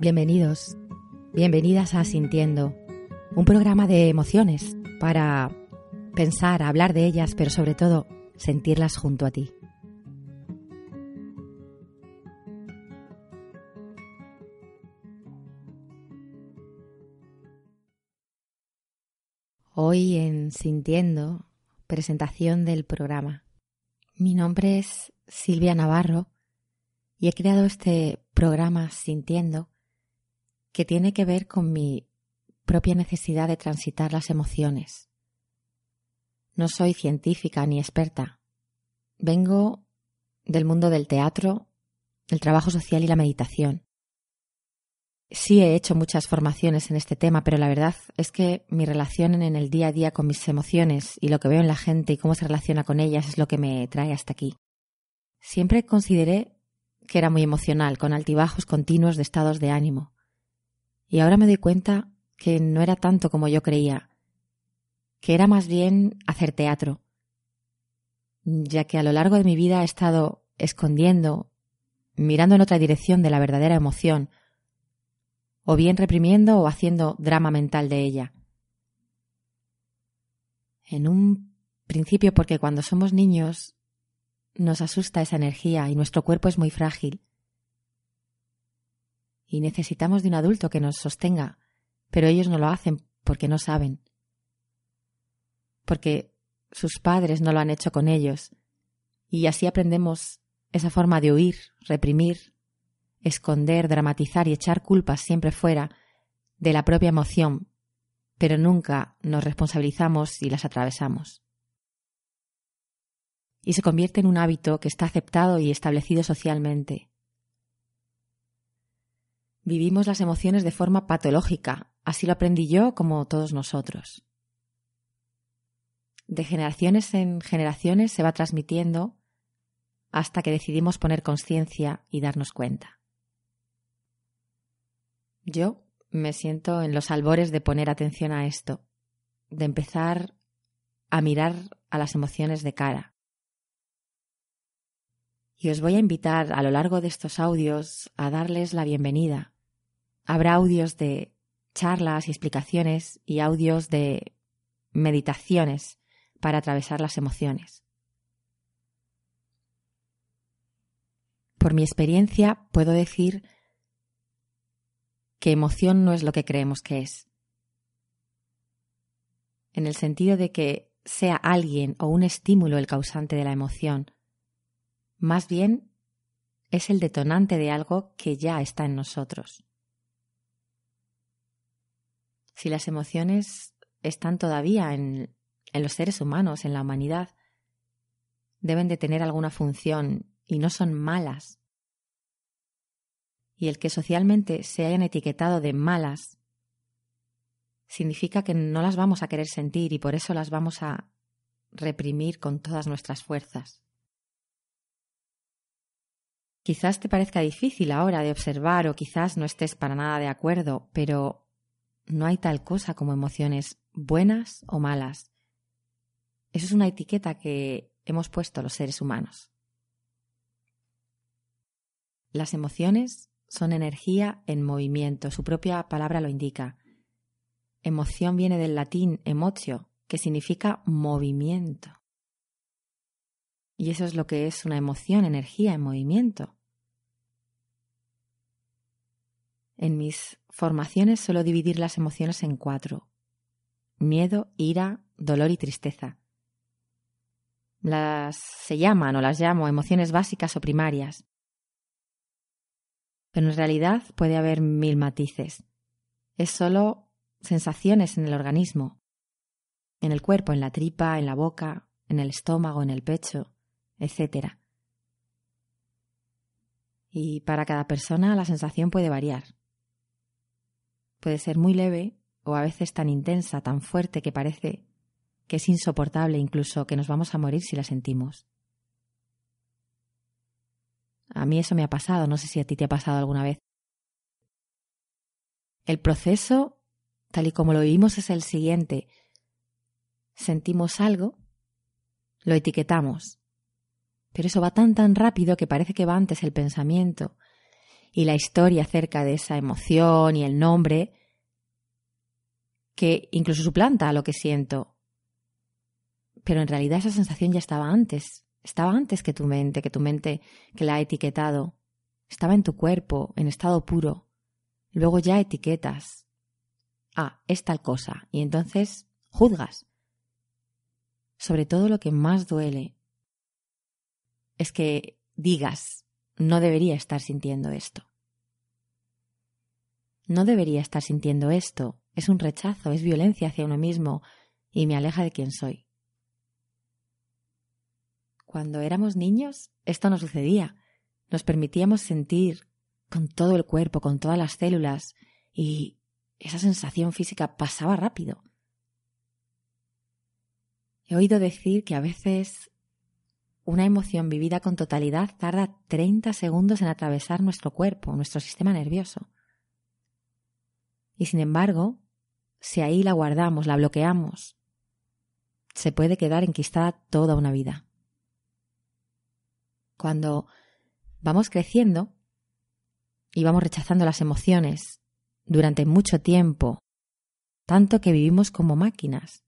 Bienvenidos, bienvenidas a Sintiendo, un programa de emociones para pensar, hablar de ellas, pero sobre todo sentirlas junto a ti. Hoy en Sintiendo, presentación del programa. Mi nombre es Silvia Navarro y he creado este programa Sintiendo que tiene que ver con mi propia necesidad de transitar las emociones. No soy científica ni experta. Vengo del mundo del teatro, el trabajo social y la meditación. Sí he hecho muchas formaciones en este tema, pero la verdad es que mi relación en el día a día con mis emociones y lo que veo en la gente y cómo se relaciona con ellas es lo que me trae hasta aquí. Siempre consideré que era muy emocional, con altibajos continuos de estados de ánimo. Y ahora me doy cuenta que no era tanto como yo creía, que era más bien hacer teatro, ya que a lo largo de mi vida he estado escondiendo, mirando en otra dirección de la verdadera emoción, o bien reprimiendo o haciendo drama mental de ella. En un principio porque cuando somos niños nos asusta esa energía y nuestro cuerpo es muy frágil y necesitamos de un adulto que nos sostenga, pero ellos no lo hacen porque no saben, porque sus padres no lo han hecho con ellos, y así aprendemos esa forma de huir, reprimir, esconder, dramatizar y echar culpas siempre fuera de la propia emoción, pero nunca nos responsabilizamos y las atravesamos. Y se convierte en un hábito que está aceptado y establecido socialmente, Vivimos las emociones de forma patológica, así lo aprendí yo como todos nosotros. De generaciones en generaciones se va transmitiendo hasta que decidimos poner conciencia y darnos cuenta. Yo me siento en los albores de poner atención a esto, de empezar a mirar a las emociones de cara. Y os voy a invitar a lo largo de estos audios a darles la bienvenida, Habrá audios de charlas y explicaciones y audios de meditaciones para atravesar las emociones. Por mi experiencia puedo decir que emoción no es lo que creemos que es. En el sentido de que sea alguien o un estímulo el causante de la emoción. Más bien es el detonante de algo que ya está en nosotros. Si las emociones están todavía en, los seres humanos, en la humanidad, deben de tener alguna función y no son malas. Y el que socialmente se hayan etiquetado de malas significa que no las vamos a querer sentir y por eso las vamos a reprimir con todas nuestras fuerzas. Quizás te parezca difícil ahora de observar o quizás no estés para nada de acuerdo, pero no hay tal cosa como emociones buenas o malas. Eso es una etiqueta que hemos puesto los seres humanos. Las emociones son energía en movimiento, su propia palabra lo indica. Emoción viene del latín emotio, que significa movimiento. Y eso es lo que es una emoción, energía en movimiento. En mis formaciones suelo dividir las emociones en cuatro. Miedo, ira, dolor y tristeza. Las se llaman o las llamo emociones básicas o primarias. Pero en realidad puede haber mil matices. Es solo sensaciones en el organismo, en el cuerpo, en la tripa, en la boca, en el estómago, en el pecho, etc. Y para cada persona la sensación puede variar. Puede ser muy leve o a veces tan intensa, tan fuerte que parece que es insoportable incluso que nos vamos a morir si la sentimos. A mí eso me ha pasado, no sé si a ti te ha pasado alguna vez. El proceso, tal y como lo vivimos, es el siguiente. Sentimos algo, lo etiquetamos, pero eso va tan tan rápido que parece que va antes el pensamiento y la historia acerca de esa emoción y el nombre que incluso suplanta a lo que siento. Pero en realidad esa sensación ya estaba antes, estaba antes que tu mente, que tu mente que la ha etiquetado, estaba en tu cuerpo, en estado puro. Luego ya etiquetas. Ah, es tal cosa. Y entonces juzgas. Sobre todo lo que más duele es que digas, no debería estar sintiendo esto. No debería estar sintiendo esto. Es un rechazo, es violencia hacia uno mismo y me aleja de quien soy. Cuando éramos niños, esto no sucedía. Nos permitíamos sentir con todo el cuerpo, con todas las células, y esa sensación física pasaba rápido. He oído decir que a veces una emoción vivida con totalidad tarda 30 segundos en atravesar nuestro cuerpo, nuestro sistema nervioso. Y sin embargo, si ahí la guardamos, la bloqueamos, se puede quedar enquistada toda una vida. Cuando vamos creciendo y vamos rechazando las emociones durante mucho tiempo, tanto que vivimos como máquinas,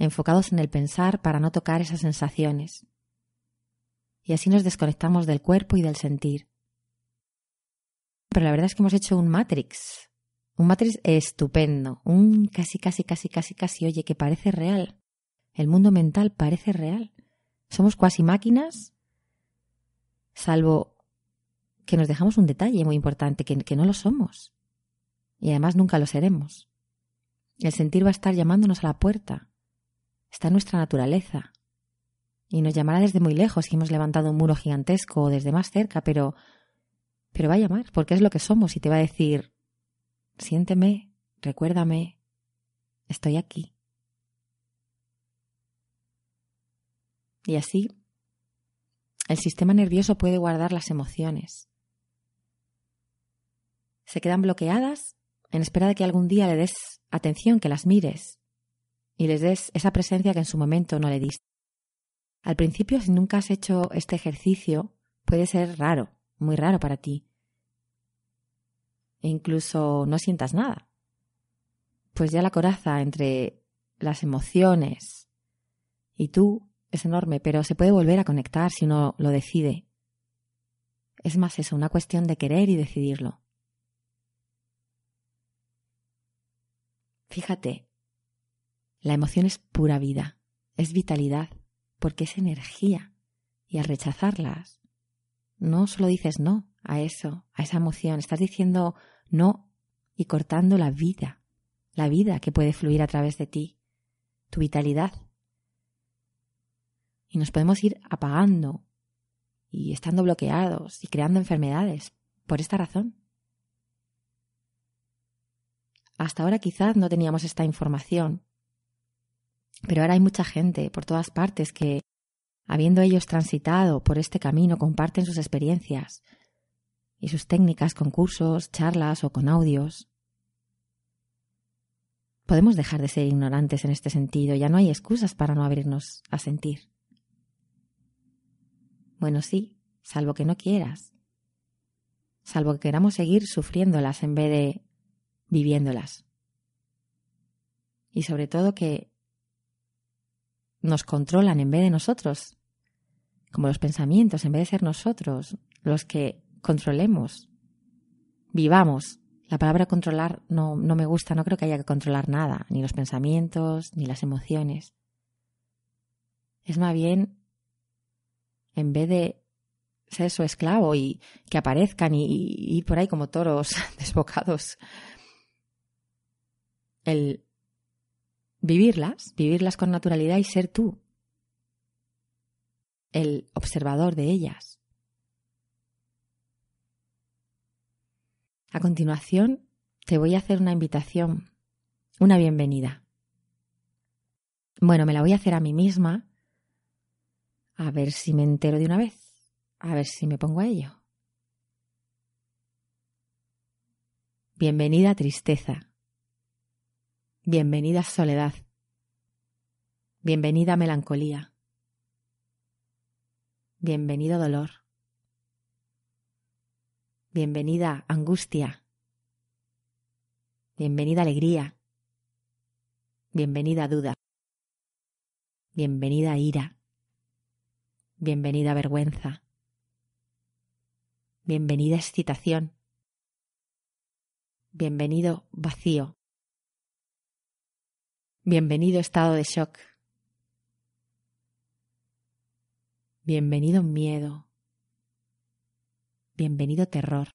enfocados en el pensar para no tocar esas sensaciones y así nos desconectamos del cuerpo y del sentir. Pero la verdad es que hemos hecho un Matrix, un Matrix estupendo, un casi, casi, casi, casi, casi, oye, que parece real. El mundo mental parece real. Somos cuasi máquinas, salvo que nos dejamos un detalle muy importante, que, que no lo somos. Y además nunca lo seremos. El sentir va a estar llamándonos a la puerta. Está en nuestra naturaleza y nos llamará desde muy lejos si hemos levantado un muro gigantesco o desde más cerca, pero pero va a llamar, porque es lo que somos y te va a decir siénteme, recuérdame, estoy aquí. Y así el sistema nervioso puede guardar las emociones. Se quedan bloqueadas en espera de que algún día le des atención, que las mires y les des esa presencia que en su momento no le diste. Al principio, si nunca has hecho este ejercicio, puede ser raro, muy raro para ti. E incluso no sientas nada. Pues ya la coraza entre las emociones y tú es enorme, pero se puede volver a conectar si uno lo decide. Es más eso, una cuestión de querer y decidirlo. Fíjate, la emoción es pura vida, es vitalidad porque es energía. Y al rechazarlas, no solo dices no a eso, a esa emoción, estás diciendo no y cortando la vida, la vida que puede fluir a través de ti, tu vitalidad. Y nos podemos ir apagando y estando bloqueados y creando enfermedades por esta razón. Hasta ahora quizás no teníamos esta información pero ahora hay mucha gente por todas partes que, habiendo ellos transitado por este camino, comparten sus experiencias y sus técnicas con cursos, charlas o con audios. Podemos dejar de ser ignorantes en este sentido, ya no hay excusas para no abrirnos a sentir. Bueno, sí, salvo que no quieras, salvo que queramos seguir sufriéndolas en vez de viviéndolas. Y sobre todo que nos controlan en vez de nosotros, como los pensamientos, en vez de ser nosotros los que controlemos, vivamos. La palabra controlar no, no me gusta, no creo que haya que controlar nada, ni los pensamientos, ni las emociones. Es más bien, en vez de ser su esclavo y que aparezcan y, y ir por ahí como toros desbocados, el vivirlas, vivirlas con naturalidad y ser tú el observador de ellas. A continuación, te voy a hacer una invitación, una bienvenida. Bueno, me la voy a hacer a mí misma, a ver si me entero de una vez, a ver si me pongo a ello. Bienvenida tristeza. Bienvenida soledad. Bienvenida melancolía. Bienvenido dolor. Bienvenida angustia. Bienvenida alegría. Bienvenida duda. Bienvenida ira. Bienvenida vergüenza. Bienvenida excitación. Bienvenido vacío. Bienvenido estado de shock. Bienvenido miedo. Bienvenido terror.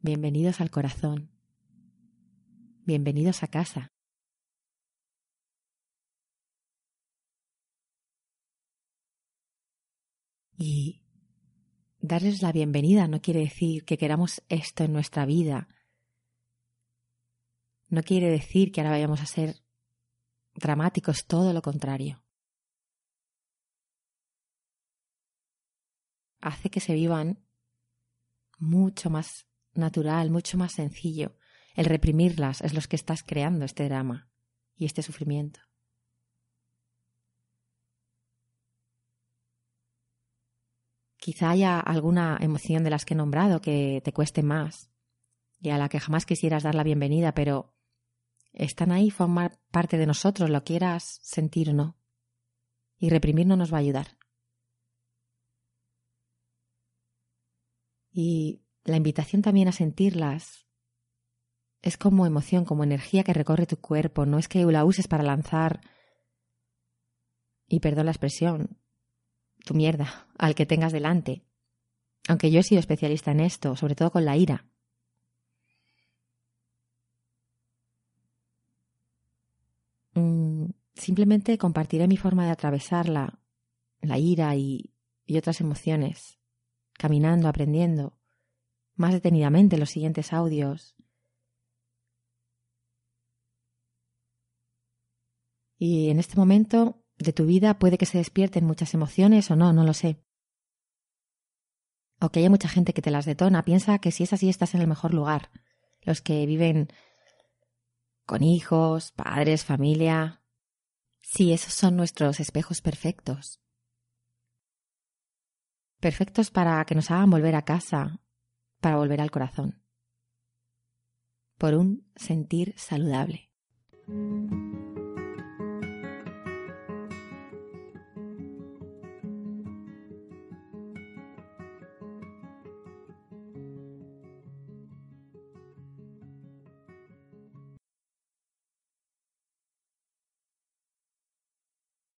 Bienvenidos al corazón. Bienvenidos a casa. Y darles la bienvenida no quiere decir que queramos esto en nuestra vida. No quiere decir que ahora vayamos a ser dramáticos, todo lo contrario. Hace que se vivan mucho más natural, mucho más sencillo. El reprimirlas es lo que estás creando este drama y este sufrimiento. Quizá haya alguna emoción de las que he nombrado que te cueste más y a la que jamás quisieras dar la bienvenida, pero están ahí, formar parte de nosotros, lo quieras sentir o no. Y reprimir no nos va a ayudar. Y la invitación también a sentirlas es como emoción, como energía que recorre tu cuerpo, no es que la uses para lanzar, y perdón la expresión, tu mierda al que tengas delante. Aunque yo he sido especialista en esto, sobre todo con la ira. Simplemente compartiré mi forma de atravesarla, la ira y, y otras emociones, caminando, aprendiendo, más detenidamente los siguientes audios. Y en este momento de tu vida puede que se despierten muchas emociones o no, no lo sé. O que haya mucha gente que te las detona. Piensa que si es así estás en el mejor lugar. Los que viven con hijos, padres, familia. Sí, esos son nuestros espejos perfectos. Perfectos para que nos hagan volver a casa, para volver al corazón. Por un sentir saludable.